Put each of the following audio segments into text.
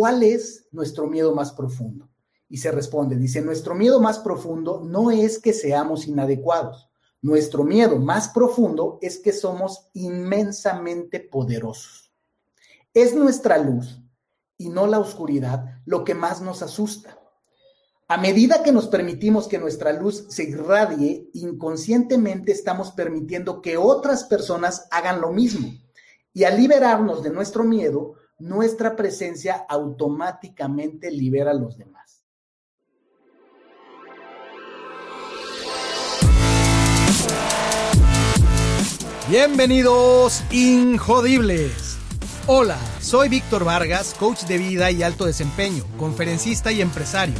¿cuál es nuestro miedo más profundo? Y se responde, dice, nuestro miedo más profundo no es que seamos inadecuados. Nuestro miedo más profundo es que somos inmensamente poderosos. Es nuestra luz y no la oscuridad lo que más nos asusta. A medida que nos permitimos que nuestra luz se irradie, inconscientemente estamos permitiendo que otras personas hagan lo mismo. Y al liberarnos de nuestro miedo, nuestra presencia automáticamente libera a los demás. Bienvenidos, Injodibles. Hola, soy Víctor Vargas, coach de vida y alto desempeño, conferencista y empresario.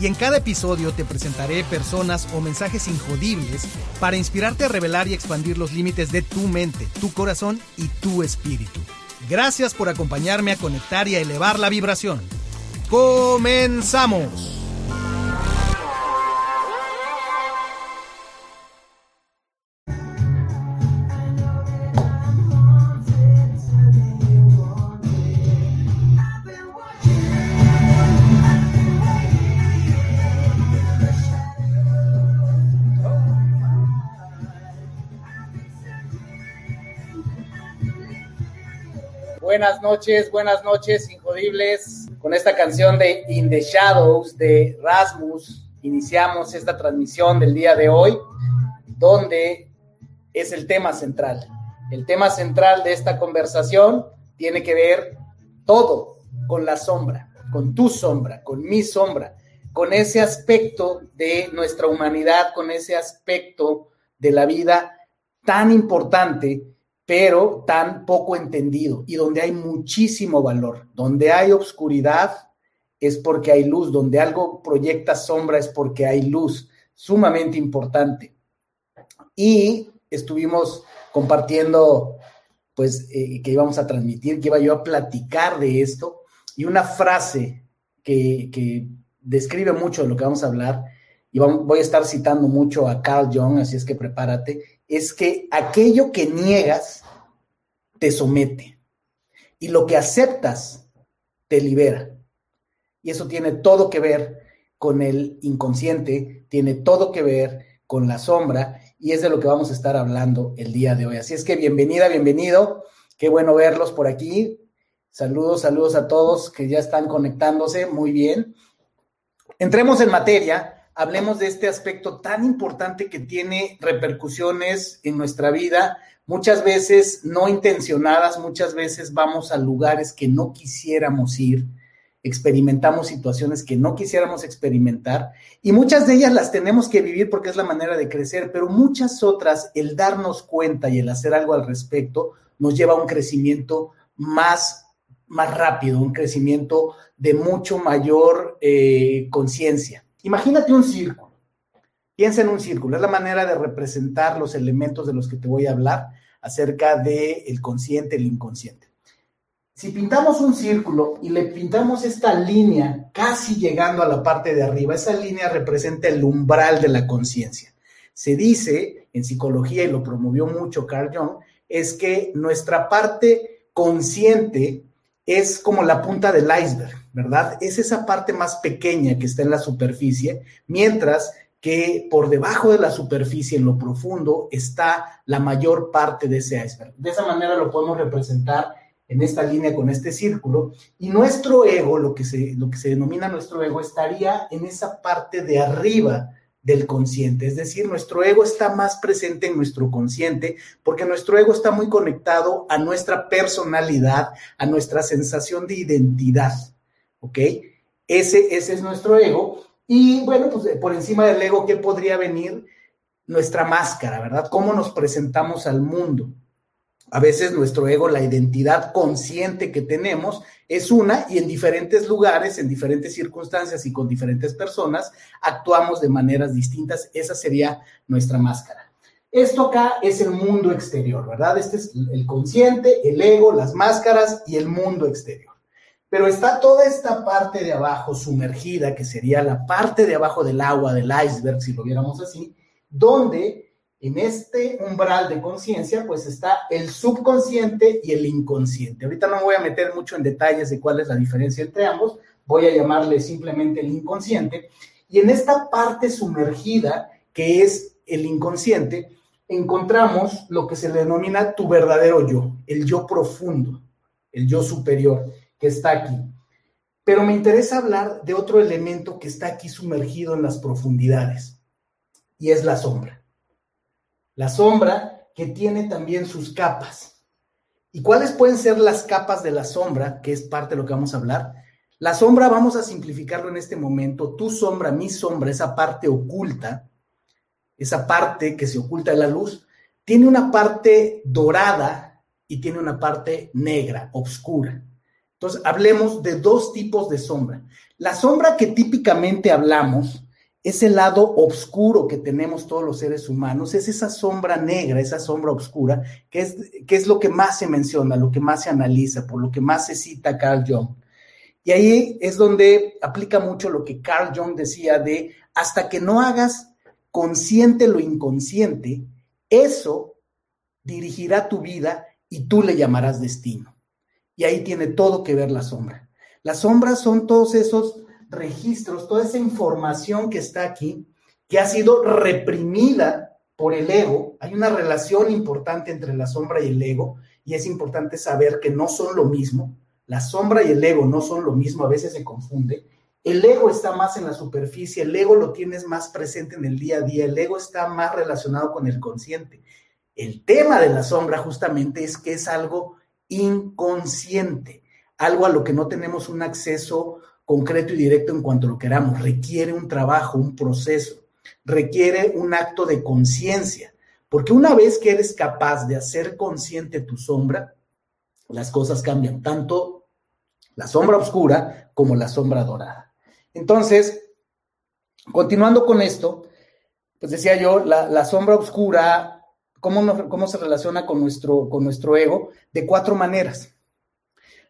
Y en cada episodio te presentaré personas o mensajes injodibles para inspirarte a revelar y expandir los límites de tu mente, tu corazón y tu espíritu. Gracias por acompañarme a conectar y a elevar la vibración. ¡Comenzamos! Buenas noches, buenas noches, Injodibles. Con esta canción de In the Shadows de Rasmus, iniciamos esta transmisión del día de hoy, donde es el tema central. El tema central de esta conversación tiene que ver todo con la sombra, con tu sombra, con mi sombra, con ese aspecto de nuestra humanidad, con ese aspecto de la vida tan importante pero tan poco entendido y donde hay muchísimo valor. Donde hay obscuridad es porque hay luz, donde algo proyecta sombra es porque hay luz, sumamente importante. Y estuvimos compartiendo, pues, eh, que íbamos a transmitir, que iba yo a platicar de esto, y una frase que, que describe mucho de lo que vamos a hablar, y voy a estar citando mucho a Carl Jung, así es que prepárate, es que aquello que niegas te somete y lo que aceptas te libera. Y eso tiene todo que ver con el inconsciente, tiene todo que ver con la sombra y es de lo que vamos a estar hablando el día de hoy. Así es que bienvenida, bienvenido. Qué bueno verlos por aquí. Saludos, saludos a todos que ya están conectándose. Muy bien. Entremos en materia hablemos de este aspecto tan importante que tiene repercusiones en nuestra vida, muchas veces no intencionadas, muchas veces vamos a lugares que no quisiéramos ir, experimentamos situaciones que no quisiéramos experimentar y muchas de ellas las tenemos que vivir porque es la manera de crecer, pero muchas otras, el darnos cuenta y el hacer algo al respecto, nos lleva a un crecimiento más, más rápido, un crecimiento de mucho mayor eh, conciencia. Imagínate un círculo. Piensa en un círculo. Es la manera de representar los elementos de los que te voy a hablar acerca del el consciente el inconsciente. Si pintamos un círculo y le pintamos esta línea casi llegando a la parte de arriba, esa línea representa el umbral de la conciencia. Se dice en psicología, y lo promovió mucho Carl Jung, es que nuestra parte consciente es como la punta del iceberg, ¿verdad? Es esa parte más pequeña que está en la superficie, mientras que por debajo de la superficie, en lo profundo, está la mayor parte de ese iceberg. De esa manera lo podemos representar en esta línea con este círculo y nuestro ego, lo que se, lo que se denomina nuestro ego, estaría en esa parte de arriba del consciente. Es decir, nuestro ego está más presente en nuestro consciente porque nuestro ego está muy conectado a nuestra personalidad, a nuestra sensación de identidad. ¿Ok? Ese, ese es nuestro ego. Y bueno, pues por encima del ego, ¿qué podría venir? Nuestra máscara, ¿verdad? ¿Cómo nos presentamos al mundo? A veces nuestro ego, la identidad consciente que tenemos es una y en diferentes lugares, en diferentes circunstancias y con diferentes personas actuamos de maneras distintas. Esa sería nuestra máscara. Esto acá es el mundo exterior, ¿verdad? Este es el consciente, el ego, las máscaras y el mundo exterior. Pero está toda esta parte de abajo sumergida, que sería la parte de abajo del agua, del iceberg, si lo viéramos así, donde en este umbral de conciencia, pues está el subconsciente y el inconsciente. Ahorita no me voy a meter mucho en detalles de cuál es la diferencia entre ambos, voy a llamarle simplemente el inconsciente. Y en esta parte sumergida, que es el inconsciente, encontramos lo que se denomina tu verdadero yo, el yo profundo, el yo superior que está aquí. Pero me interesa hablar de otro elemento que está aquí sumergido en las profundidades, y es la sombra. La sombra que tiene también sus capas. ¿Y cuáles pueden ser las capas de la sombra, que es parte de lo que vamos a hablar? La sombra, vamos a simplificarlo en este momento, tu sombra, mi sombra, esa parte oculta, esa parte que se oculta de la luz, tiene una parte dorada y tiene una parte negra, oscura. Entonces, hablemos de dos tipos de sombra. La sombra que típicamente hablamos es el lado oscuro que tenemos todos los seres humanos, es esa sombra negra, esa sombra oscura, que es, que es lo que más se menciona, lo que más se analiza, por lo que más se cita Carl Jung. Y ahí es donde aplica mucho lo que Carl Jung decía de hasta que no hagas consciente lo inconsciente, eso dirigirá tu vida y tú le llamarás destino. Y ahí tiene todo que ver la sombra. Las sombras son todos esos registros, toda esa información que está aquí, que ha sido reprimida por el ego. Hay una relación importante entre la sombra y el ego, y es importante saber que no son lo mismo. La sombra y el ego no son lo mismo, a veces se confunde. El ego está más en la superficie, el ego lo tienes más presente en el día a día, el ego está más relacionado con el consciente. El tema de la sombra justamente es que es algo inconsciente, algo a lo que no tenemos un acceso concreto y directo en cuanto lo queramos. Requiere un trabajo, un proceso, requiere un acto de conciencia, porque una vez que eres capaz de hacer consciente tu sombra, las cosas cambian, tanto la sombra oscura como la sombra dorada. Entonces, continuando con esto, pues decía yo, la, sombra oscura, ¿cómo, ¿cómo, se relaciona con nuestro, con nuestro ego? De cuatro maneras.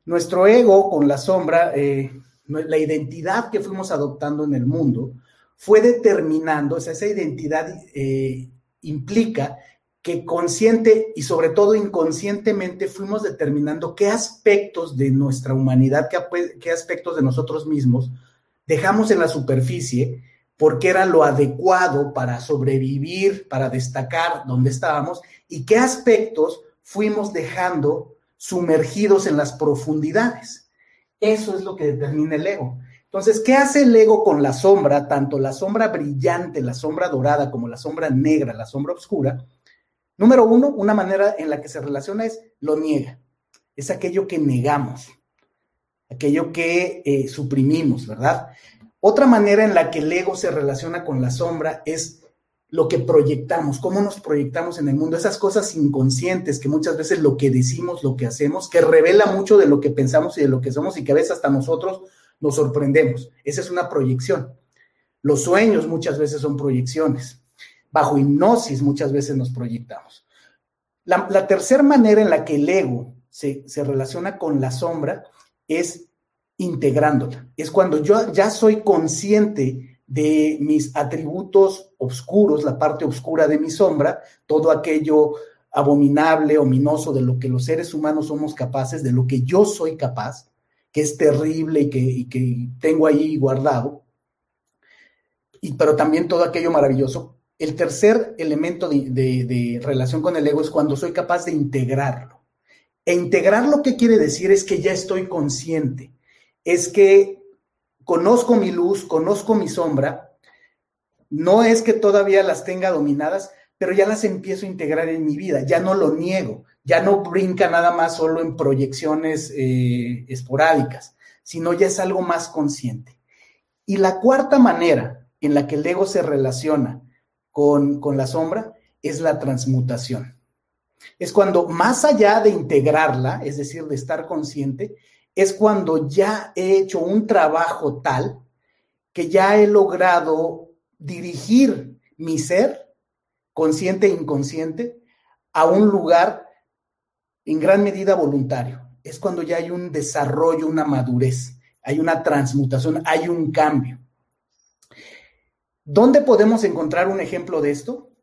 Nuestro ego con la sombra, eh, la identidad que fuimos adoptando en el mundo fue determinando, o sea, esa identidad eh, implica que consciente y sobre todo inconscientemente fuimos determinando qué aspectos de nuestra humanidad, qué, qué aspectos de nosotros mismos dejamos en la superficie porque era lo adecuado para sobrevivir, para destacar donde estábamos y qué aspectos fuimos dejando sumergidos en las profundidades. Eso es lo que determina el ego. Entonces, ¿qué hace el ego con la sombra, tanto la sombra brillante, la sombra dorada, como la sombra negra, la sombra oscura? Número uno, una manera en la que se relaciona es lo niega. Es aquello que negamos, aquello que eh, suprimimos, ¿verdad? Otra manera en la que el ego se relaciona con la sombra es lo que proyectamos, cómo nos proyectamos en el mundo, esas cosas inconscientes que muchas veces lo que decimos, lo que hacemos, que revela mucho de lo que pensamos y de lo que somos y que a veces hasta nosotros nos sorprendemos. Esa es una proyección. Los sueños muchas veces son proyecciones. Bajo hipnosis muchas veces nos proyectamos. La, tercera manera en la que el ego se, se relaciona con la sombra es integrándola. Es cuando yo ya soy consciente de mis atributos oscuros, la parte oscura de mi sombra, todo aquello abominable, ominoso de lo que los seres humanos somos capaces, de lo que yo soy capaz, que es terrible y que, tengo ahí guardado, y, pero también todo aquello maravilloso. El tercer elemento de, de relación con el ego es cuando soy capaz de integrarlo. E integrarlo, ¿qué quiere decir? Es que ya estoy consciente, es que conozco mi luz, conozco mi sombra, no es que todavía las tenga dominadas, pero ya las empiezo a integrar en mi vida, ya no lo niego, ya no brinca nada más solo en proyecciones eh, esporádicas, sino ya es algo más consciente. Y la cuarta manera en la que el ego se relaciona con, con la sombra es la transmutación. Es cuando más allá de integrarla, es decir, de estar consciente, es cuando ya he hecho un trabajo tal que ya he logrado dirigir mi ser, consciente e inconsciente, a un lugar en gran medida voluntario. Es cuando ya hay un desarrollo, una madurez, hay una transmutación, hay un cambio. ¿Dónde podemos encontrar un ejemplo de esto?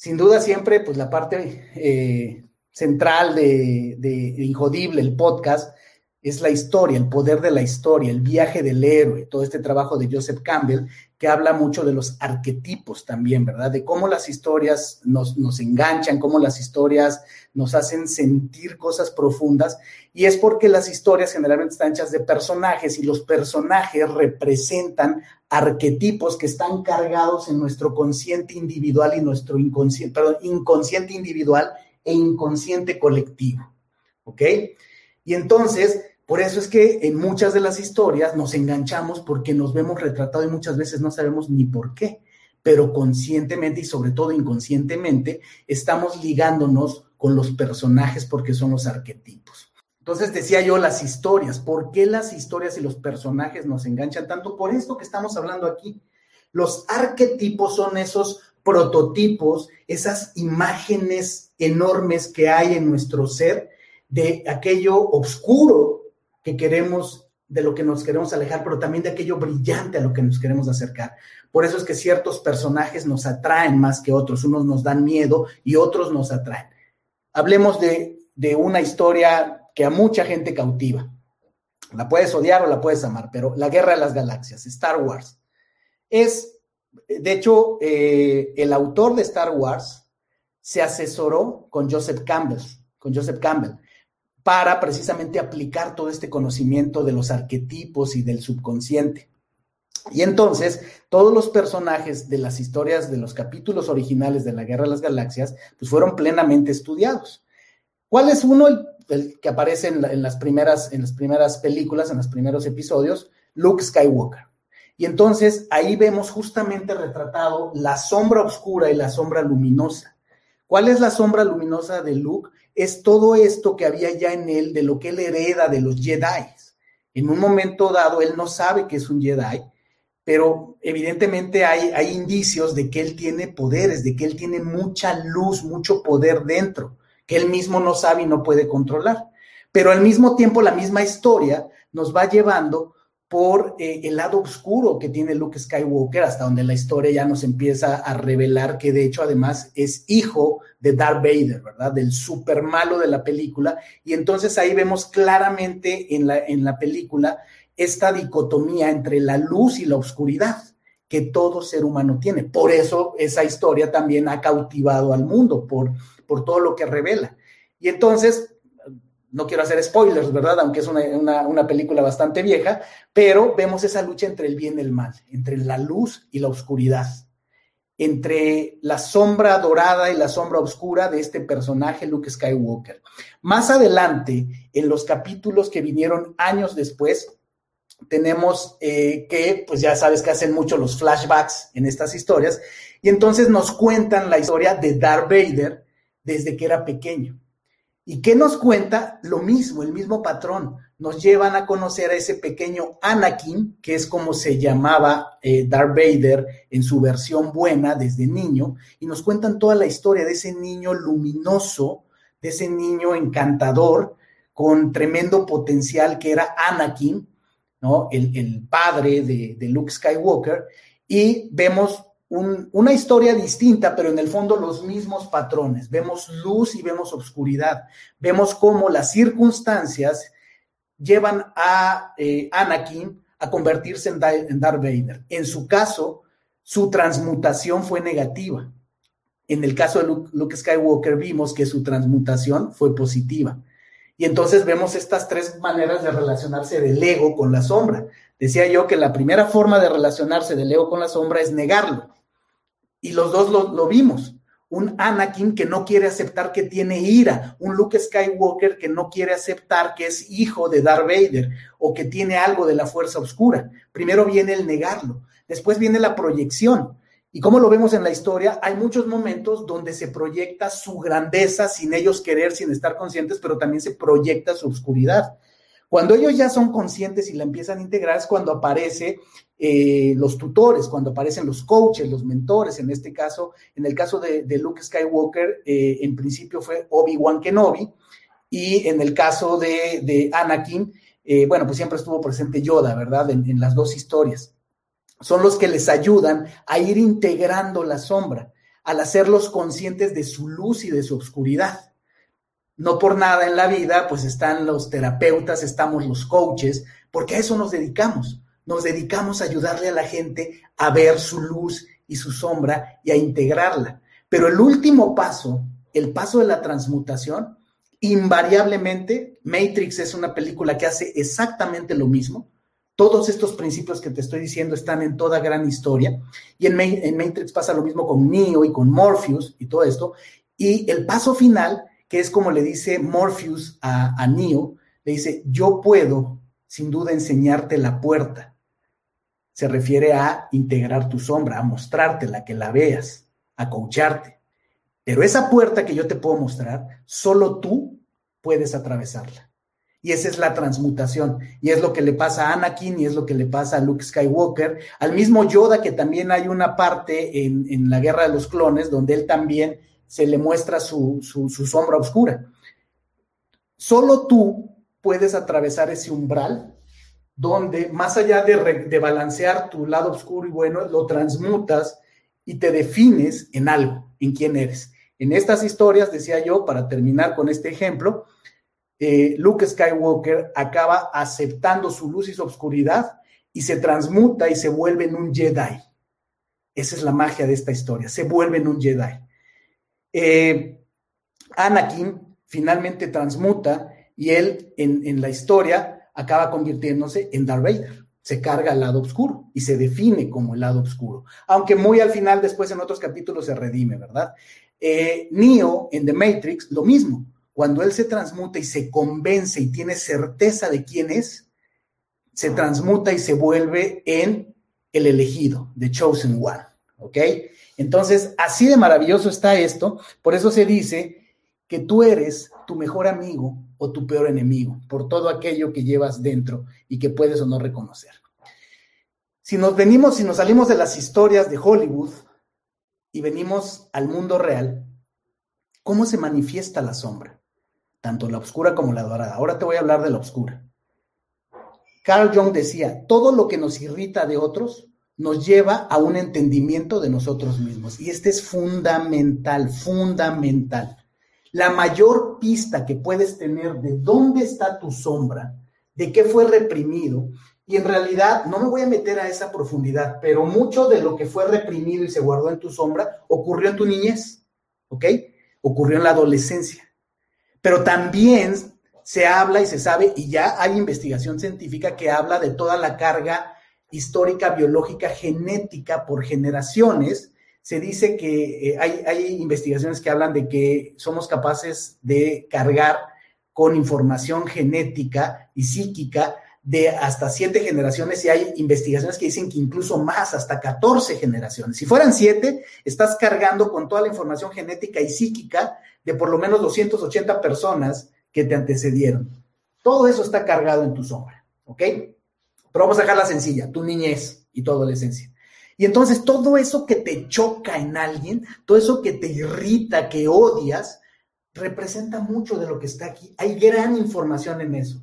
sin duda siempre, pues la parte eh, central de, de, Injodible, el podcast, es la historia, el poder de la historia, el viaje del héroe, todo este trabajo de Joseph Campbell, que habla mucho de los arquetipos también, ¿verdad? De cómo las historias nos, nos enganchan, cómo las historias nos hacen sentir cosas profundas, y es porque las historias generalmente están hechas de personajes y los personajes representan arquetipos que están cargados en nuestro consciente individual y nuestro inconsciente, perdón, inconsciente individual e inconsciente colectivo. ¿Ok? Y entonces, por eso es que en muchas de las historias nos enganchamos porque nos vemos retratados y muchas veces no sabemos ni por qué, pero conscientemente y sobre todo inconscientemente estamos ligándonos con los personajes porque son los arquetipos. Entonces decía yo las historias, ¿por qué las historias y los personajes nos enganchan tanto? Por esto que estamos hablando aquí. Los arquetipos son esos prototipos, esas imágenes enormes que hay en nuestro ser de aquello oscuro que queremos, de lo que nos queremos alejar, pero también de aquello brillante a lo que nos queremos acercar. Por eso es que ciertos personajes nos atraen más que otros, unos nos dan miedo y otros nos atraen. Hablemos de, de una historia que a mucha gente cautiva. La puedes odiar o la puedes amar, pero la Guerra de las Galaxias, Star Wars, es de hecho, eh, el autor de Star Wars se asesoró con Joseph Campbell, con Joseph Campbell, para precisamente aplicar todo este conocimiento de los arquetipos y del subconsciente. Y entonces, todos los personajes de las historias de los capítulos originales de la Guerra de las Galaxias, pues fueron plenamente estudiados. ¿Cuál es uno? El, que aparece en, las primeras, en las primeras películas, en los primeros episodios, Luke Skywalker. Y entonces ahí vemos justamente retratado la sombra oscura y la sombra luminosa. ¿Cuál es la sombra luminosa de Luke? Es todo esto que había ya en él de lo que él hereda de los Jedi. En un momento dado, él no sabe que es un Jedi, pero evidentemente hay, hay indicios de que él tiene poderes, de que él tiene mucha luz, mucho poder dentro, que él mismo no sabe y no puede controlar. Pero al mismo tiempo, la misma historia nos va llevando por eh, el lado oscuro que tiene Luke Skywalker, hasta donde la historia ya nos empieza a revelar que de hecho además es hijo de Darth Vader, ¿verdad? Del super malo de la película. Y entonces ahí vemos claramente en la, en la película esta dicotomía entre la luz y la oscuridad que todo ser humano tiene. Por eso esa historia también ha cautivado al mundo, por, por todo lo que revela. Y entonces, no quiero hacer spoilers, ¿verdad? Aunque es una, película bastante vieja, pero vemos esa lucha entre el bien y el mal, entre la luz y la oscuridad, entre la sombra dorada y la sombra oscura de este personaje, Luke Skywalker. Más adelante, en los capítulos que vinieron años después, tenemos eh, que, pues ya sabes que hacen mucho los flashbacks en estas historias, y entonces nos cuentan la historia de Darth Vader desde que era pequeño ¿Y qué nos cuenta? Lo mismo, el mismo patrón. Nos llevan a conocer a ese pequeño Anakin, que es como se llamaba eh, Darth Vader en su versión buena desde niño, y nos cuentan toda la historia de ese niño luminoso, de ese niño encantador, con tremendo potencial que era Anakin, ¿no? El, padre de, de Luke Skywalker, y vemos una historia distinta, pero en el fondo los mismos patrones. Vemos luz y vemos oscuridad. Vemos cómo las circunstancias llevan a eh, Anakin a convertirse en, en Darth Vader. En su caso, su transmutación fue negativa. En el caso de Luke, Luke Skywalker vimos que su transmutación fue positiva. Y entonces vemos estas tres maneras de relacionarse del ego con la sombra. Decía yo que la primera forma de relacionarse del ego con la sombra es negarlo. Y los dos lo, vimos. Un Anakin que no quiere aceptar que tiene ira, un Luke Skywalker que no quiere aceptar que es hijo de Darth Vader o que tiene algo de la fuerza oscura. Primero viene el negarlo, después viene la proyección. Y como lo vemos en la historia, hay muchos momentos donde se proyecta su grandeza sin ellos querer, sin estar conscientes, pero también se proyecta su oscuridad. Cuando ellos ya son conscientes y la empiezan a integrar es cuando aparece eh, los tutores, cuando aparecen los coaches, los mentores, en este caso, en el caso de, Luke Skywalker, eh, en principio fue Obi-Wan Kenobi, y en el caso de, Anakin, eh, bueno, pues siempre estuvo presente Yoda, ¿verdad? En, en las dos historias. Son los que les ayudan a ir integrando la sombra, al hacerlos conscientes de su luz y de su oscuridad. No por nada en la vida, pues están los terapeutas, estamos los coaches, porque a eso nos dedicamos. Nos dedicamos a ayudarle a la gente a ver su luz y su sombra y a integrarla. Pero el último paso, el paso de la transmutación, invariablemente, Matrix es una película que hace exactamente lo mismo. Todos estos principios que te estoy diciendo están en toda gran historia. Y en, Matrix pasa lo mismo con Neo y con Morpheus y todo esto. Y el paso final, que es como le dice Morpheus a, Neo, le dice, yo puedo sin duda enseñarte la puerta. Se refiere a integrar tu sombra, a mostrártela, que la veas, a coacharte. Pero esa puerta que yo te puedo mostrar, solo tú puedes atravesarla. Y esa es la transmutación. Y es lo que le pasa a Anakin y es lo que le pasa a Luke Skywalker. Al mismo Yoda, que también hay una parte en, la Guerra de los Clones donde él también se le muestra su, su sombra oscura. Solo tú puedes atravesar ese umbral donde más allá de, balancear tu lado oscuro y bueno, lo transmutas y te defines en algo, en quién eres. En estas historias, decía yo, para terminar con este ejemplo, eh, Luke Skywalker acaba aceptando su luz y su oscuridad y se transmuta y se vuelve en un Jedi. Esa es la magia de esta historia, se vuelve en un Jedi. Eh, Anakin finalmente transmuta y él en, la historia acaba convirtiéndose en Darth Vader. Se carga al lado oscuro y se define como el lado oscuro. Aunque muy al final, después en otros capítulos se redime, ¿verdad? Eh, Neo en The Matrix, lo mismo. Cuando él se transmuta y se convence y tiene certeza de quién es, se transmuta y se vuelve en el elegido, The Chosen One. ¿Ok? Entonces, así de maravilloso está esto. Por eso se dice que tú eres tu mejor amigo o tu peor enemigo, por todo aquello que llevas dentro y que puedes o no reconocer. Si nos venimos, si nos salimos de las historias de Hollywood y venimos al mundo real, ¿cómo se manifiesta la sombra? Tanto la oscura como la dorada. Ahora te voy a hablar de la oscura. Carl Jung decía, todo lo que nos irrita de otros nos lleva a un entendimiento de nosotros mismos. Y este es fundamental, fundamental la mayor pista que puedes tener de dónde está tu sombra, de qué fue reprimido. Y en realidad no me voy a meter a esa profundidad, pero mucho de lo que fue reprimido y se guardó en tu sombra ocurrió en tu niñez, ¿ok? Ocurrió en la adolescencia. Pero también se habla y se sabe, y ya hay investigación científica que habla de toda la carga histórica, biológica, genética por generaciones se dice que eh, hay, investigaciones que hablan de que somos capaces de cargar con información genética y psíquica de hasta siete generaciones y hay investigaciones que dicen que incluso más, hasta 14 generaciones. Si fueran siete, estás cargando con toda la información genética y psíquica de por lo menos 280 personas que te antecedieron. Todo eso está cargado en tu sombra, ¿ok? Pero vamos a dejarla sencilla, tu niñez y tu adolescencia. Y entonces todo eso que te choca en alguien, todo eso que te irrita, que odias, representa mucho de lo que está aquí. Hay gran información en eso.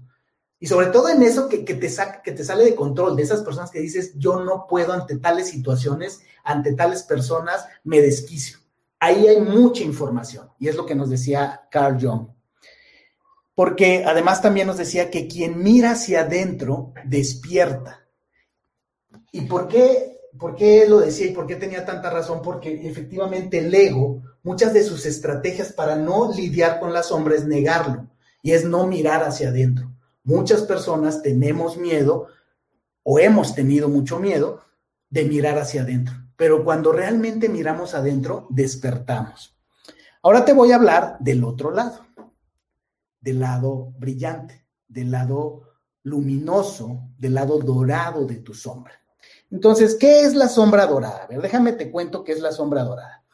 Y sobre todo en eso que, te que te sale de control, de esas personas que dices, yo no puedo ante tales situaciones, ante tales personas, me desquicio. Ahí hay mucha información. Y es lo que nos decía Carl Jung. Porque además también nos decía que quien mira hacia adentro despierta. ¿Y por qué ¿Por qué lo decía y por qué tenía tanta razón? Porque efectivamente el ego, muchas de sus estrategias para no lidiar con la sombra es negarlo y es no mirar hacia adentro. Muchas personas tenemos miedo o hemos tenido mucho miedo de mirar hacia adentro, pero cuando realmente miramos adentro, despertamos. Ahora te voy a hablar del otro lado, del lado brillante, del lado luminoso, del lado dorado de tu sombra. Entonces, ¿qué es la sombra dorada? A ver, déjame te cuento qué es la sombra dorada.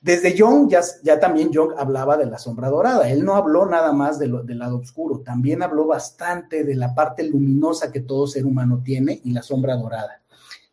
Desde Jung, ya, también Jung hablaba de la sombra dorada. Él no habló nada más del lado oscuro, también habló bastante de la parte luminosa que todo ser humano tiene y la sombra dorada.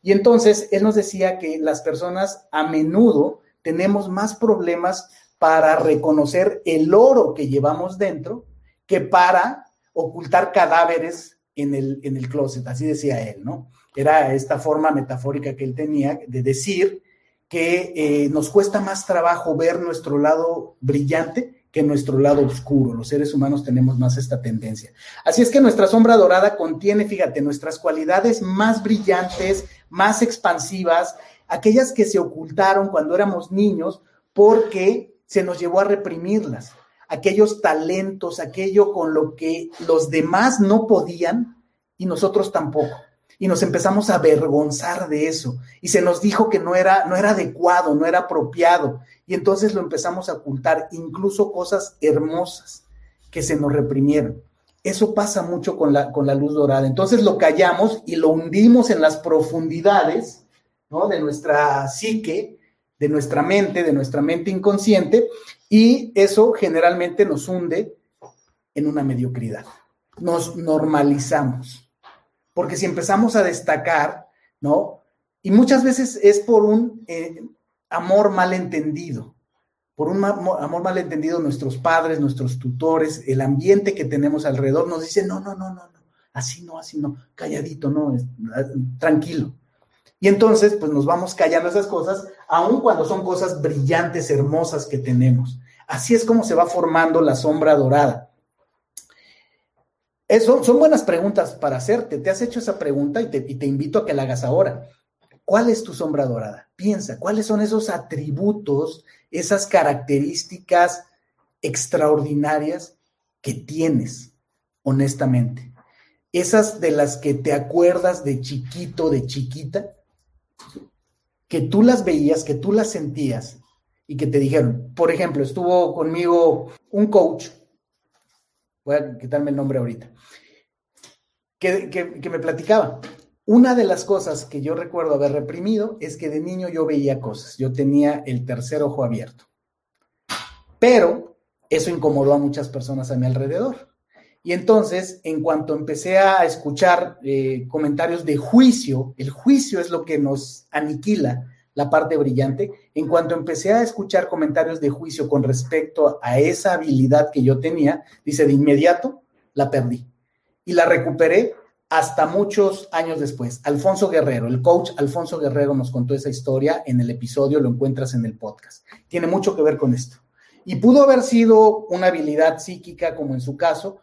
Y entonces, él nos decía que las personas a menudo tenemos más problemas para reconocer el oro que llevamos dentro que para ocultar cadáveres en el, en el closet, así decía él, ¿no? Era esta forma metafórica que él tenía de decir que eh, nos cuesta más trabajo ver nuestro lado brillante que nuestro lado oscuro. Los seres humanos tenemos más esta tendencia. Así es que nuestra sombra dorada contiene, fíjate, nuestras cualidades más brillantes, más expansivas, aquellas que se ocultaron cuando éramos niños porque se nos llevó a reprimirlas, aquellos talentos, aquello con lo que los demás no podían y nosotros tampoco. Y nos empezamos a avergonzar de eso. Y se nos dijo que no era, no era adecuado, no era apropiado. Y entonces lo empezamos a ocultar, incluso cosas hermosas que se nos reprimieron. Eso pasa mucho con la, con la luz dorada. Entonces lo callamos y lo hundimos en las profundidades ¿no? de nuestra psique, de nuestra mente, de nuestra mente inconsciente, y eso generalmente nos hunde en una mediocridad. Nos normalizamos. Porque si empezamos a destacar, ¿no? Y muchas veces es por un eh, amor malentendido, por un amor malentendido nuestros padres, nuestros tutores, el ambiente que tenemos alrededor nos dice, no, no, no, no, no, así no, así no, calladito, no, ah, tranquilo. Y entonces, pues nos vamos callando esas cosas, aun cuando son cosas brillantes, hermosas que tenemos. Así es como se va formando la sombra dorada. Eso, son buenas preguntas para hacerte. Te has hecho esa pregunta y te invito a que la hagas ahora. ¿Cuál es tu sombra dorada? Piensa, ¿cuáles son esos atributos, esas características extraordinarias que tienes, honestamente? Esas de las que te acuerdas de chiquito, de chiquita, que tú las veías, que tú las sentías y que te dijeron, por ejemplo, estuvo conmigo un coach, voy a quitarme el nombre ahorita, que, que, me platicaba. Una de las cosas que yo recuerdo haber reprimido es que de niño yo veía cosas, yo tenía el tercer ojo abierto, pero eso incomodó a muchas personas a mi alrededor. Y entonces, en cuanto empecé a escuchar eh, comentarios de juicio, el juicio es lo que nos aniquila la parte brillante, en cuanto empecé a escuchar comentarios de juicio con respecto a esa habilidad que yo tenía, dice, de inmediato la perdí. Y la recuperé hasta muchos años después. Alfonso Guerrero, el coach Alfonso Guerrero nos contó esa historia en el episodio, lo encuentras en el podcast. Tiene mucho que ver con esto. Y pudo haber sido una habilidad psíquica, como en su caso,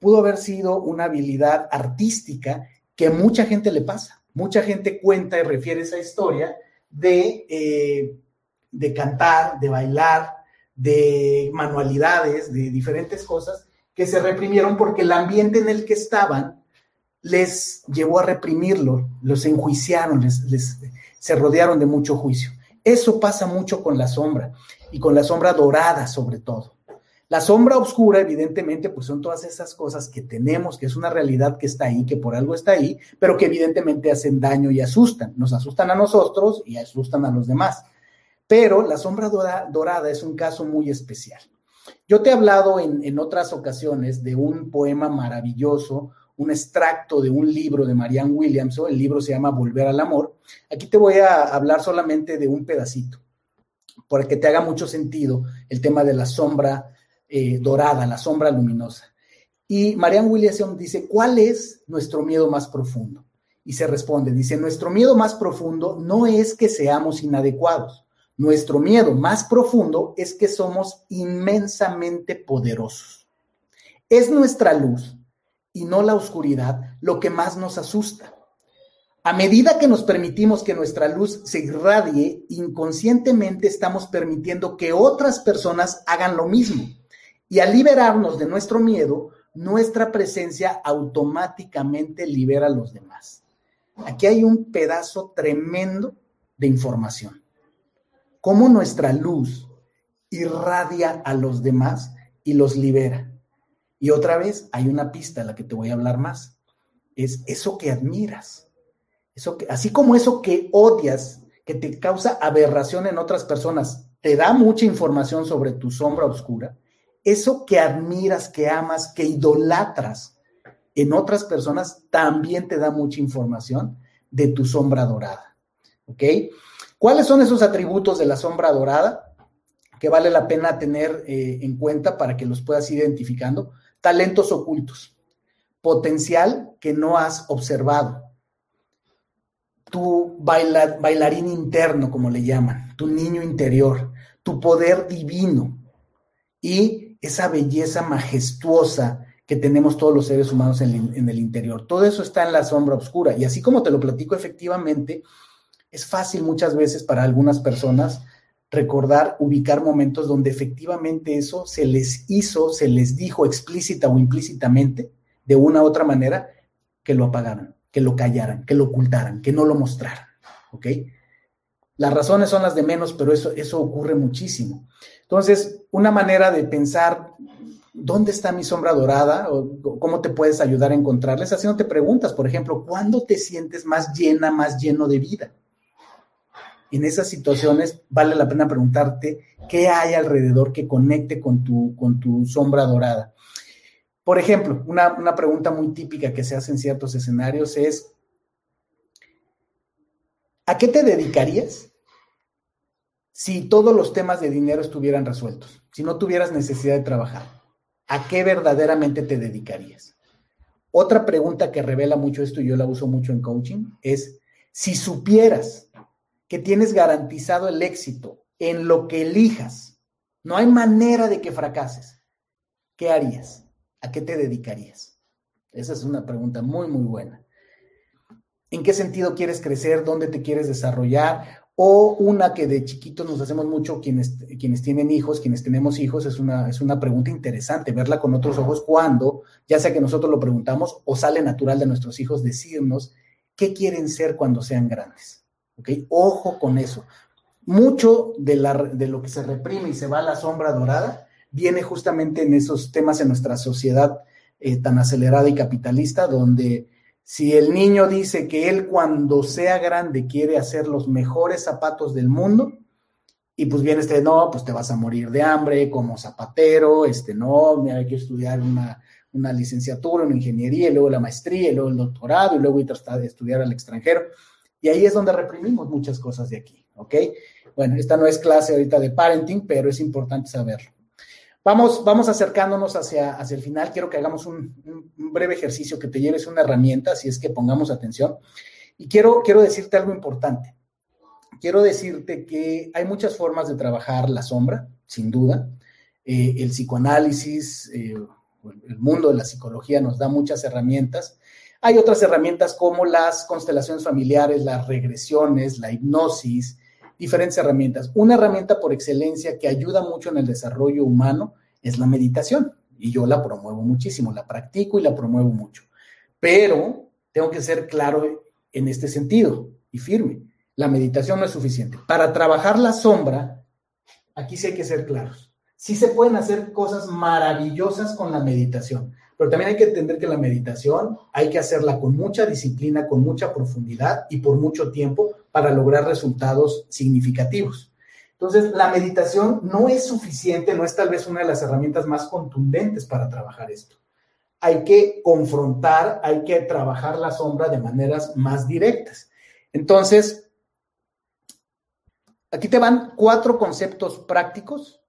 pudo haber sido una habilidad artística que mucha gente le pasa. Mucha gente cuenta y refiere esa historia de, eh, de cantar, de bailar, de manualidades, de diferentes cosas que se reprimieron porque el ambiente en el que estaban les llevó a reprimirlo, los enjuiciaron, les, se rodearon de mucho juicio. Eso pasa mucho con la sombra y con la sombra dorada sobre todo. La sombra oscura, evidentemente, pues son todas esas cosas que tenemos, que es una realidad que está ahí, que por algo está ahí, pero que evidentemente hacen daño y asustan. Nos asustan a nosotros y asustan a los demás. Pero la sombra dorada es un caso muy especial. Yo te he hablado en, otras ocasiones de un poema maravilloso, un extracto de un libro de Marianne Williamson, el libro se llama Volver al Amor. Aquí te voy a hablar solamente de un pedacito, para que te haga mucho sentido el tema de la sombra eh, dorada, la sombra luminosa. Y Marianne Williamson dice, ¿cuál es nuestro miedo más profundo? Y se responde, dice, nuestro miedo más profundo no es que seamos inadecuados, nuestro miedo más profundo es que somos inmensamente poderosos. Es nuestra luz y no la oscuridad lo que más nos asusta. A medida que nos permitimos que nuestra luz se irradie, inconscientemente estamos permitiendo que otras personas hagan lo mismo. Y al liberarnos de nuestro miedo, nuestra presencia automáticamente libera a los demás. Aquí hay un pedazo tremendo de información. Cómo nuestra luz irradia a los demás y los libera. Y otra vez hay una pista a la que te voy a hablar más. Es eso que admiras. Eso que, así como eso que odias, que te causa aberración en otras personas, te da mucha información sobre tu sombra oscura eso que admiras, que amas, que idolatras en otras personas, también te da mucha información de tu sombra dorada. ¿Ok? ¿Cuáles son esos atributos de la sombra dorada que vale la pena tener eh, en cuenta para que los puedas identificando? Talentos ocultos, potencial que no has observado, tu bailarín interno, como le llaman, tu niño interior, tu poder divino y esa belleza majestuosa que tenemos todos los seres humanos en, el interior. Todo eso está en la sombra oscura. Y así como te lo platico, efectivamente, es fácil muchas veces para algunas personas recordar, ubicar momentos donde efectivamente eso se les hizo, se les dijo explícita o implícitamente, de una u otra manera, que lo apagaran, que lo callaran, que lo ocultaran, que no lo mostraran. ¿Ok? Las razones son las de menos, pero eso, eso ocurre muchísimo. Entonces, una manera de pensar dónde está mi sombra dorada o cómo te puedes ayudar a encontrarla es haciéndote preguntas. Por ejemplo, ¿cuándo te sientes más llena, más lleno de vida? En esas situaciones vale la pena preguntarte qué hay alrededor que conecte con tu, con tu sombra dorada. Por ejemplo, una, una pregunta muy típica que se hace en ciertos escenarios es, ¿a qué te dedicarías si todos los temas de dinero estuvieran resueltos? Si no tuvieras necesidad de trabajar, ¿a qué verdaderamente te dedicarías? Otra pregunta que revela mucho esto y yo la uso mucho en coaching es, si supieras que tienes garantizado el éxito en lo que elijas, no hay manera de que fracases, ¿qué harías? ¿A qué te dedicarías? Esa es una pregunta muy, muy buena. ¿En qué sentido quieres crecer? ¿Dónde te quieres desarrollar? O una que de chiquitos nos hacemos mucho quienes, quienes tienen hijos, quienes tenemos hijos, es una, es una pregunta interesante, verla con otros ojos cuando, ya sea que nosotros lo preguntamos o sale natural de nuestros hijos decirnos qué quieren ser cuando sean grandes. ¿Ok? Ojo con eso. Mucho de, la, de lo que se reprime y se va a la sombra dorada viene justamente en esos temas en nuestra sociedad eh, tan acelerada y capitalista, donde si el niño dice que él cuando sea grande quiere hacer los mejores zapatos del mundo, y pues viene este, no, pues te vas a morir de hambre como zapatero, este, no, hay que estudiar una, una licenciatura, una ingeniería, y luego la maestría, y luego el doctorado, y luego ir a estudiar al extranjero. Y ahí es donde reprimimos muchas cosas de aquí, ¿ok? Bueno, esta no es clase ahorita de parenting, pero es importante saberlo. Vamos, vamos acercándonos hacia, hacia el final. Quiero que hagamos un, breve ejercicio, que te lleves una herramienta, si es que pongamos atención. Y quiero, quiero decirte algo importante. Quiero decirte que hay muchas formas de trabajar la sombra, sin duda. Eh, el psicoanálisis, eh, el mundo de la psicología nos da muchas herramientas. Hay otras herramientas como las constelaciones familiares, las regresiones, la hipnosis, diferentes herramientas. Una herramienta por excelencia que ayuda mucho en el desarrollo humano es la meditación y yo la promuevo muchísimo, la practico y la promuevo mucho. Pero tengo que ser claro en este sentido y firme. La meditación no es suficiente. Para trabajar la sombra, aquí sí hay que ser claros. Sí se pueden hacer cosas maravillosas con la meditación, pero también hay que entender que la meditación hay que hacerla con mucha disciplina, con mucha profundidad y por mucho tiempo para lograr resultados significativos. Entonces, la meditación no es suficiente, no es tal vez una de las herramientas más contundentes para trabajar esto. Hay que confrontar, hay que trabajar la sombra de maneras más directas. Entonces, aquí te van cuatro conceptos prácticos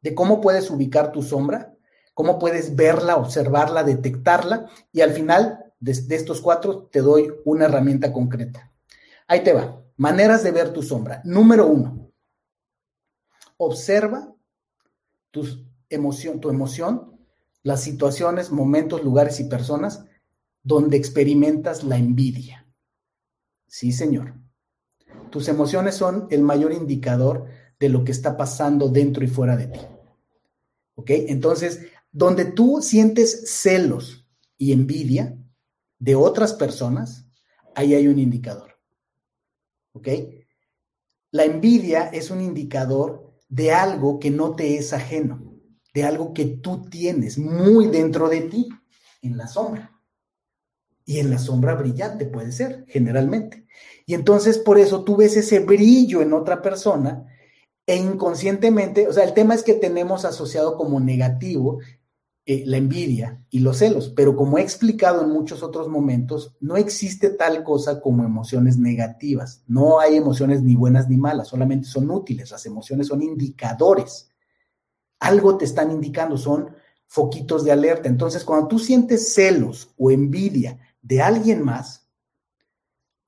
de cómo puedes ubicar tu sombra cómo puedes verla, observarla, detectarla y al final de, estos cuatro te doy una herramienta concreta. Ahí te va. Maneras de ver tu sombra. Número uno, observa tu emoción, tu emoción, las situaciones, momentos, lugares y personas donde experimentas la envidia. Sí, señor. Tus emociones son el mayor indicador de lo que está pasando dentro y fuera de ti. ¿Ok? Entonces, donde tú sientes celos y envidia de otras personas, ahí hay un indicador. ¿Ok? La envidia es un indicador de algo que no te es ajeno, de algo que tú tienes muy dentro de ti, en la sombra. Y en la sombra brillante puede ser, generalmente. Y entonces por eso tú ves ese brillo en otra persona e inconscientemente, o sea, el tema es que tenemos asociado como negativo eh, la envidia y los celos, pero como he explicado en muchos otros momentos, no existe tal cosa como emociones negativas. No hay emociones ni buenas ni malas, solamente son útiles. Las emociones son indicadores. Algo te están indicando, son foquitos de alerta. Entonces, cuando tú sientes celos o envidia de alguien más,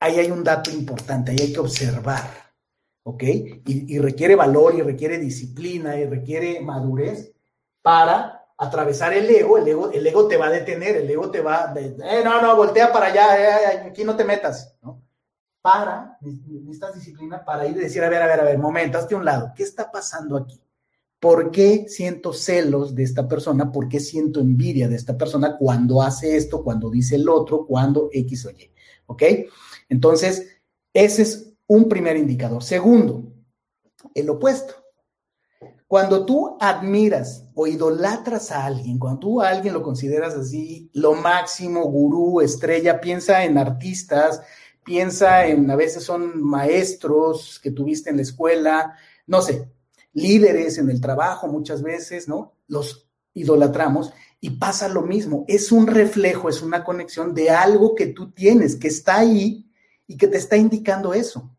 ahí hay un dato importante, ahí hay que observar, ¿ok? Y, requiere valor y requiere disciplina y requiere madurez para atravesar el ego, el ego, el ego te va a detener, el ego te va, a eh, no, no, voltea para allá, eh, eh, aquí no te metas, ¿no? Para, necesitas disciplina para ir y decir, a ver, a ver, a ver, momento, hazte un lado, ¿qué está pasando aquí? ¿Por qué siento celos de esta persona? ¿Por qué siento envidia de esta persona cuando hace esto, cuando dice el otro, cuando X o Y? ¿Ok? Entonces, ese es un primer indicador. Segundo, el opuesto. Cuando tú admiras o idolatras a alguien, cuando tú a alguien lo consideras así, lo máximo, gurú, estrella, piensa en artistas, piensa en, a veces son maestros que tuviste en la escuela, no sé, líderes en el trabajo muchas veces, ¿no? Los idolatramos y pasa lo mismo. Es un reflejo, es una conexión de algo que tú tienes, que está ahí y que te está indicando eso.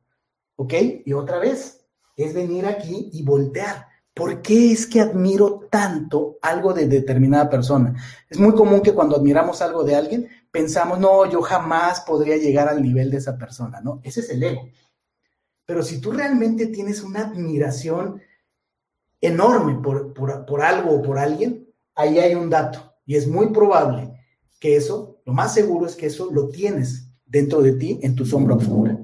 ¿Ok? Y otra vez, es venir aquí y voltear. ¿Por qué es que admiro tanto algo de determinada persona? Es muy común que cuando admiramos algo de alguien, pensamos, no, yo jamás podría llegar al nivel de esa persona, ¿no? Ese es el ego. Pero si tú realmente tienes una admiración enorme por, por, algo o por alguien, ahí hay un dato. Y es muy probable que eso, lo más seguro es que eso lo tienes dentro de ti en tu sombra oscura.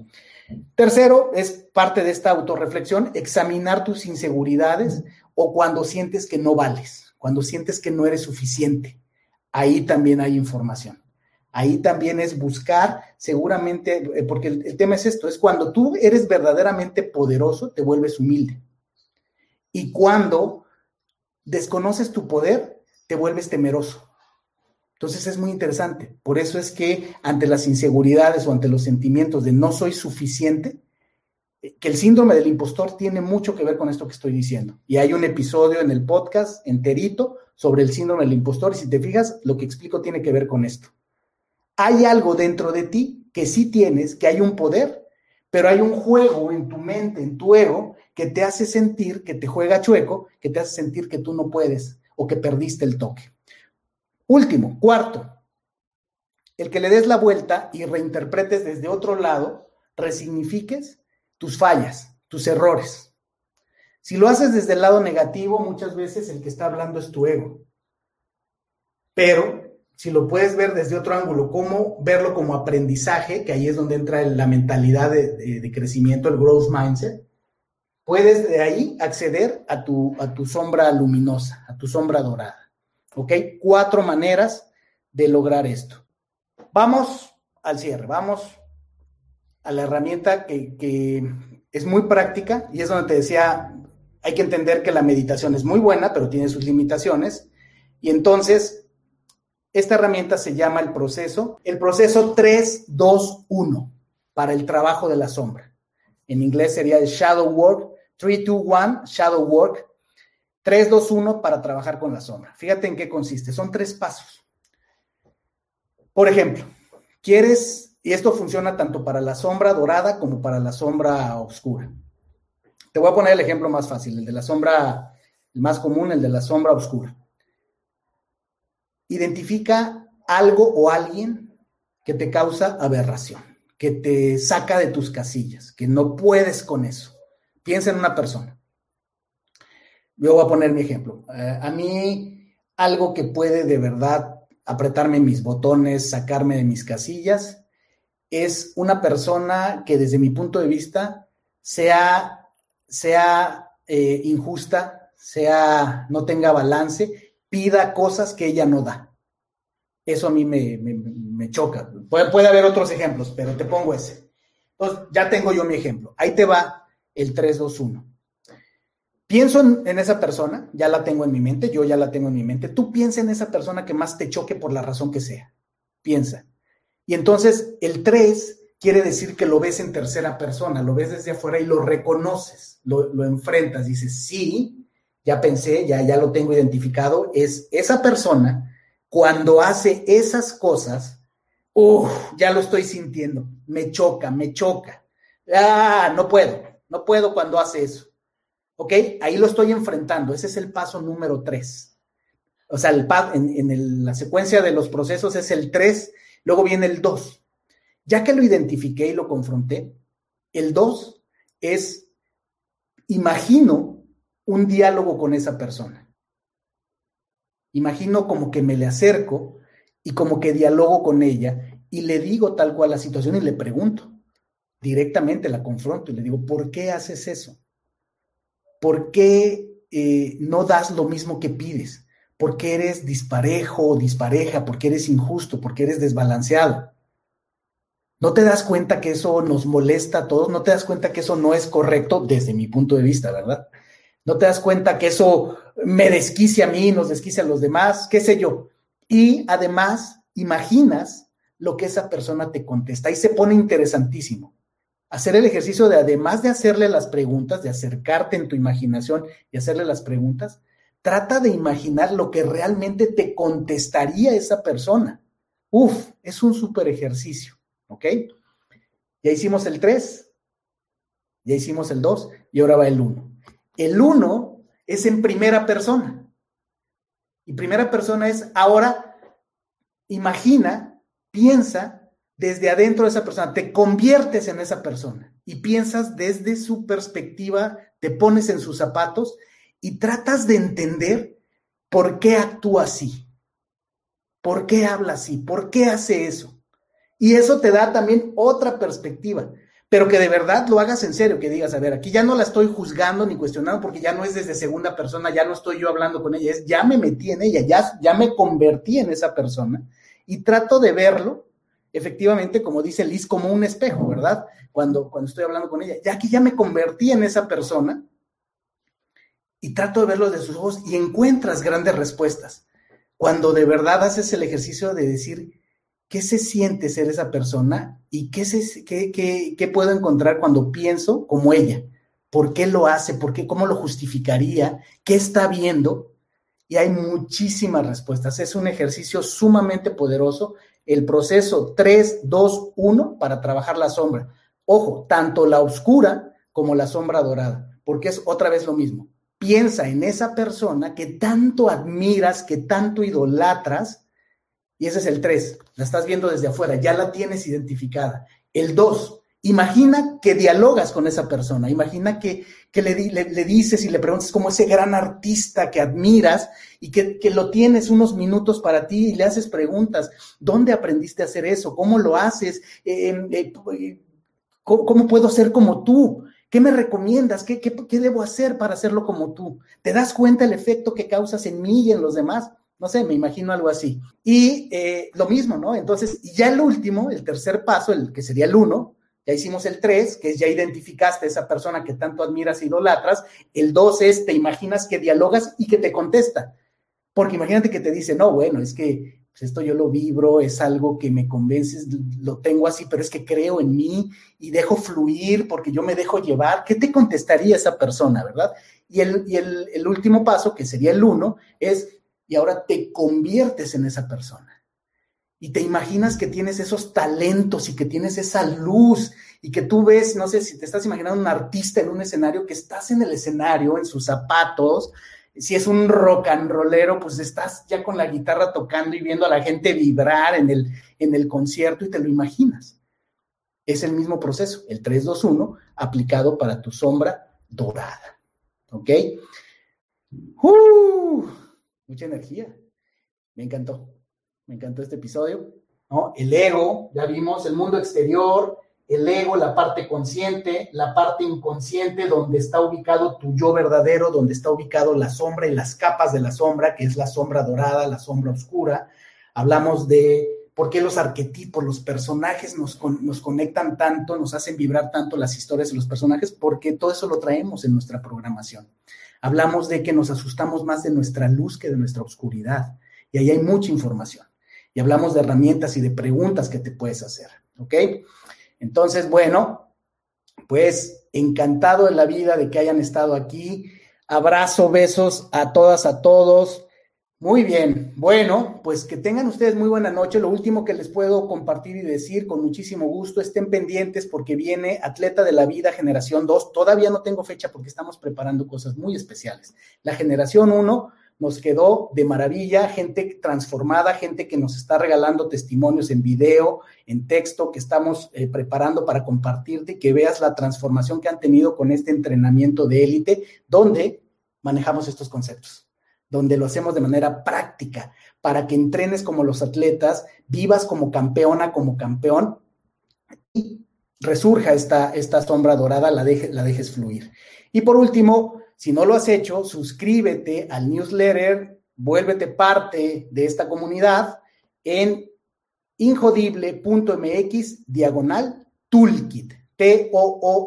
Tercero, es parte de esta autorreflexión, examinar tus inseguridades o cuando sientes que no vales, cuando sientes que no eres suficiente. Ahí también hay información. Ahí también es buscar, seguramente, eh, porque el, el tema es esto, es cuando tú eres verdaderamente poderoso, te vuelves humilde. Y cuando desconoces tu poder, te vuelves temeroso. Entonces es muy interesante. Por eso es que ante las inseguridades o ante los sentimientos de no soy suficiente, que el síndrome del impostor tiene mucho que ver con esto que estoy diciendo. Y hay un episodio en el podcast enterito sobre el síndrome del impostor. Y si te fijas, lo que explico tiene que ver con esto. Hay algo dentro de ti que sí tienes, que hay un poder, pero hay un juego en tu mente, en tu ego, que te hace sentir que te juega chueco, que te hace sentir que tú no puedes o que perdiste el toque. Último, cuarto, el que le des la vuelta y reinterpretes desde otro lado, resignifiques tus fallas, tus errores. Si lo haces desde el lado negativo, muchas veces el que está hablando es tu ego. Pero si lo puedes ver desde otro ángulo, cómo verlo como aprendizaje, que ahí es donde entra la mentalidad de, crecimiento, el growth mindset, puedes de ahí acceder a tu, a tu sombra luminosa, a tu sombra dorada. ¿Ok? Cuatro maneras de lograr esto. Vamos al cierre, vamos a la herramienta que, es muy práctica y es donde te decía, hay que entender que la meditación es muy buena, pero tiene sus limitaciones. Y entonces, esta herramienta se llama el proceso, el proceso 3-2-1 para el trabajo de la sombra. En inglés sería el shadow work 3, 2, 1, shadow work. 3, 2, 1 para trabajar con la sombra. Fíjate en qué consiste. Son tres pasos. Por ejemplo, quieres, y esto funciona tanto para la sombra dorada como para la sombra oscura. Te voy a poner el ejemplo más fácil, el de la sombra, el más común, el de la sombra oscura. Identifica algo o alguien que te causa aberración, que te saca de tus casillas, que no puedes con eso. Piensa en una persona. Yo voy a poner mi ejemplo. Eh, a mí, algo que puede de verdad apretarme mis botones, sacarme de mis casillas, es una persona que desde mi punto de vista sea, sea eh, injusta, sea, no tenga balance, pida cosas que ella no da. Eso a mí me, choca. Puede, puede haber otros ejemplos, pero te pongo ese. Entonces, ya tengo yo mi ejemplo. Ahí te va el 321. Pienso en, esa persona, ya la tengo en mi mente, yo ya la tengo en mi mente. Tú piensa en esa persona que más te choque por la razón que sea. Piensa. Y entonces el 3 quiere decir que lo ves en tercera persona, lo ves desde afuera y lo reconoces, lo, enfrentas, dices, sí, ya pensé, ya, ya lo tengo identificado, es esa persona cuando hace esas cosas, uff, ya lo estoy sintiendo, me choca, me choca. Ah, no puedo, no puedo cuando hace eso. ¿Ok? Ahí lo estoy enfrentando. Ese es el paso número tres. O sea, el, en, en la secuencia de los procesos es el tres, luego viene el dos. Ya que lo identifiqué y lo confronté, el dos es, imagino un diálogo con esa persona. Imagino como que me le acerco y como que dialogo con ella y le digo tal cual la situación y le pregunto. Directamente la confronto y le digo, ¿por qué haces eso? ¿Por qué eh, no das lo mismo que pides? ¿Por qué eres disparejo o dispareja? ¿Por qué eres injusto? ¿Por qué eres desbalanceado? ¿No te das cuenta que eso nos molesta a todos? ¿No te das cuenta que eso no es correcto desde mi punto de vista, verdad? ¿No te das cuenta que eso me desquicia a mí, nos desquicia a los demás? ¿Qué sé yo? Y además, imaginas lo que esa persona te contesta y se pone interesantísimo hacer el ejercicio de, además de hacerle las preguntas, de acercarte en tu imaginación y hacerle las preguntas, trata de imaginar lo que realmente te contestaría esa persona. Uf, es un súper ejercicio, ¿ok? Ya hicimos el 3, ya hicimos el 2 y ahora va el 1. El 1 es en primera persona. Y primera persona es ahora, imagina, piensa desde adentro de esa persona, te conviertes en esa persona y piensas desde su perspectiva, te pones en sus zapatos y tratas de entender por qué actúa así, por qué habla así, por qué hace eso. Y eso te da también otra perspectiva, pero que de verdad lo hagas en serio, que digas, a ver, aquí ya no la estoy juzgando ni cuestionando porque ya no es desde segunda persona, ya no estoy yo hablando con ella, es ya me metí en ella, ya, ya me convertí en esa persona y trato de verlo efectivamente, como dice Liz, como un espejo, ¿verdad? Cuando, cuando estoy hablando con ella, ya que ya me convertí en esa persona y trato de verlo de sus ojos y encuentras grandes respuestas. Cuando de verdad haces el ejercicio de decir, ¿qué se siente ser esa persona? ¿Y qué, se, qué, qué, puedo encontrar cuando pienso como ella? ¿Por qué lo hace? ¿Por qué? ¿Cómo lo justificaría? ¿Qué está viendo? Y hay muchísimas respuestas. Es un ejercicio sumamente poderoso el proceso 3, 2, 1 para trabajar la sombra. Ojo, tanto la oscura como la sombra dorada, porque es otra vez lo mismo. Piensa en esa persona que tanto admiras, que tanto idolatras, y ese es el 3, la estás viendo desde afuera, ya la tienes identificada. El 2, Imagina que dialogas con esa persona, imagina que, le, le, dices y le preguntas como ese gran artista que admiras y que, lo tienes unos minutos para ti y le haces preguntas. ¿Dónde aprendiste a hacer eso? ¿Cómo lo haces? Eh, em, eh, eh, ¿cómo, puedo ser como tú? ¿Qué me recomiendas? ¿Qué, ¿Qué, debo hacer para hacerlo como tú? ¿Te das cuenta el efecto que causas en mí y en los demás? No sé, me imagino algo así. Y lo mismo, ¿no? Entonces, ya el último, el tercer paso, el que sería el uno, ya hicimos el 3, que es ya identificaste a esa persona que tanto admiras e idolatras. El 2 es te imaginas que dialogas y que te contesta. Porque imagínate que te dice, no, bueno, es que pues, esto yo lo vibro, es algo que me convences, lo tengo así, pero es que creo en mí y dejo fluir porque yo me dejo llevar. ¿Qué te contestaría esa persona, verdad? Y el, y el, el último paso, que sería el 1, es, y ahora te conviertes en esa persona y te imaginas que tienes esos talentos y que tienes esa luz y que tú ves, no sé si te estás imaginando un artista en un escenario, que estás en el escenario, en sus zapatos, si es un rock and rollero, pues estás ya con la guitarra tocando y viendo a la gente vibrar en el, en el concierto y te lo imaginas. Es el mismo proceso, el 3-2-1, aplicado para tu sombra dorada. ¿Ok? ¡Uh! mucha energía. Me encantó me encantó este episodio, ¿no? El ego, ya vimos, el mundo exterior, el ego, la parte consciente, la parte inconsciente, donde está ubicado tu yo verdadero, donde está ubicado la sombra y las capas de la sombra, que es la sombra dorada, la sombra oscura. Hablamos de por qué los arquetipos, los personajes nos, nos conectan tanto, nos hacen vibrar tanto las historias de los personajes, porque todo eso lo traemos en nuestra programación. Hablamos de que nos asustamos más de nuestra luz que de nuestra oscuridad, y ahí hay mucha información y hablamos de herramientas y de preguntas que te puedes hacer, ¿ok? Entonces, bueno, pues encantado de la vida de que hayan estado aquí. Abrazo, besos a todas, a todos. Muy bien, bueno, pues que tengan ustedes muy buena noche. Lo último que les puedo compartir y decir con muchísimo gusto, estén pendientes porque viene Atleta de la Vida Generación 2. Todavía no tengo fecha porque estamos preparando cosas muy especiales. La Generación 1 nos quedó de maravilla, gente transformada, gente que nos está regalando testimonios en video, en texto, que estamos eh, preparando para compartirte y que veas la transformación que han tenido con este entrenamiento de élite, donde manejamos estos conceptos, donde lo hacemos de manera práctica, para que entrenes como los atletas, vivas como campeona, como campeón, y resurja esta, esta sombra dorada, la, la dejes fluir. Y por último, si no lo has hecho, suscríbete al newsletter, vuélvete parte de esta comunidad en injodible.mx diagonal toolkit. T-O-O-L-K-I-T.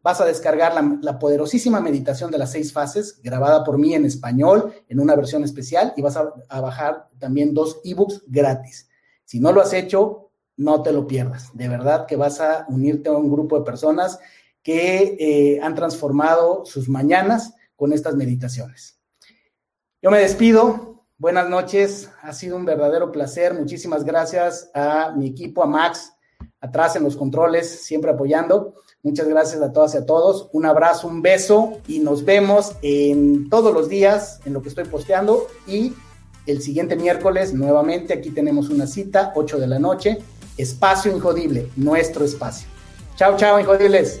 Vas a descargar la, poderosísima meditación de las seis fases, grabada por mí en español, en una versión especial, y vas a, a bajar también dos ebooks gratis. Si no lo has hecho, no te lo pierdas. De verdad que vas a unirte a un grupo de personas que eh, han transformado sus mañanas con estas meditaciones. Yo me despido. Buenas noches. Ha sido un verdadero placer. Muchísimas gracias a mi equipo, a Max, atrás en los controles, siempre apoyando. Muchas gracias a todas y a todos. Un abrazo, un beso y nos vemos en todos los días en lo que estoy posteando y el siguiente miércoles nuevamente aquí tenemos una cita, 8 de la noche, espacio injodible, nuestro espacio. Chao, chao, injodibles.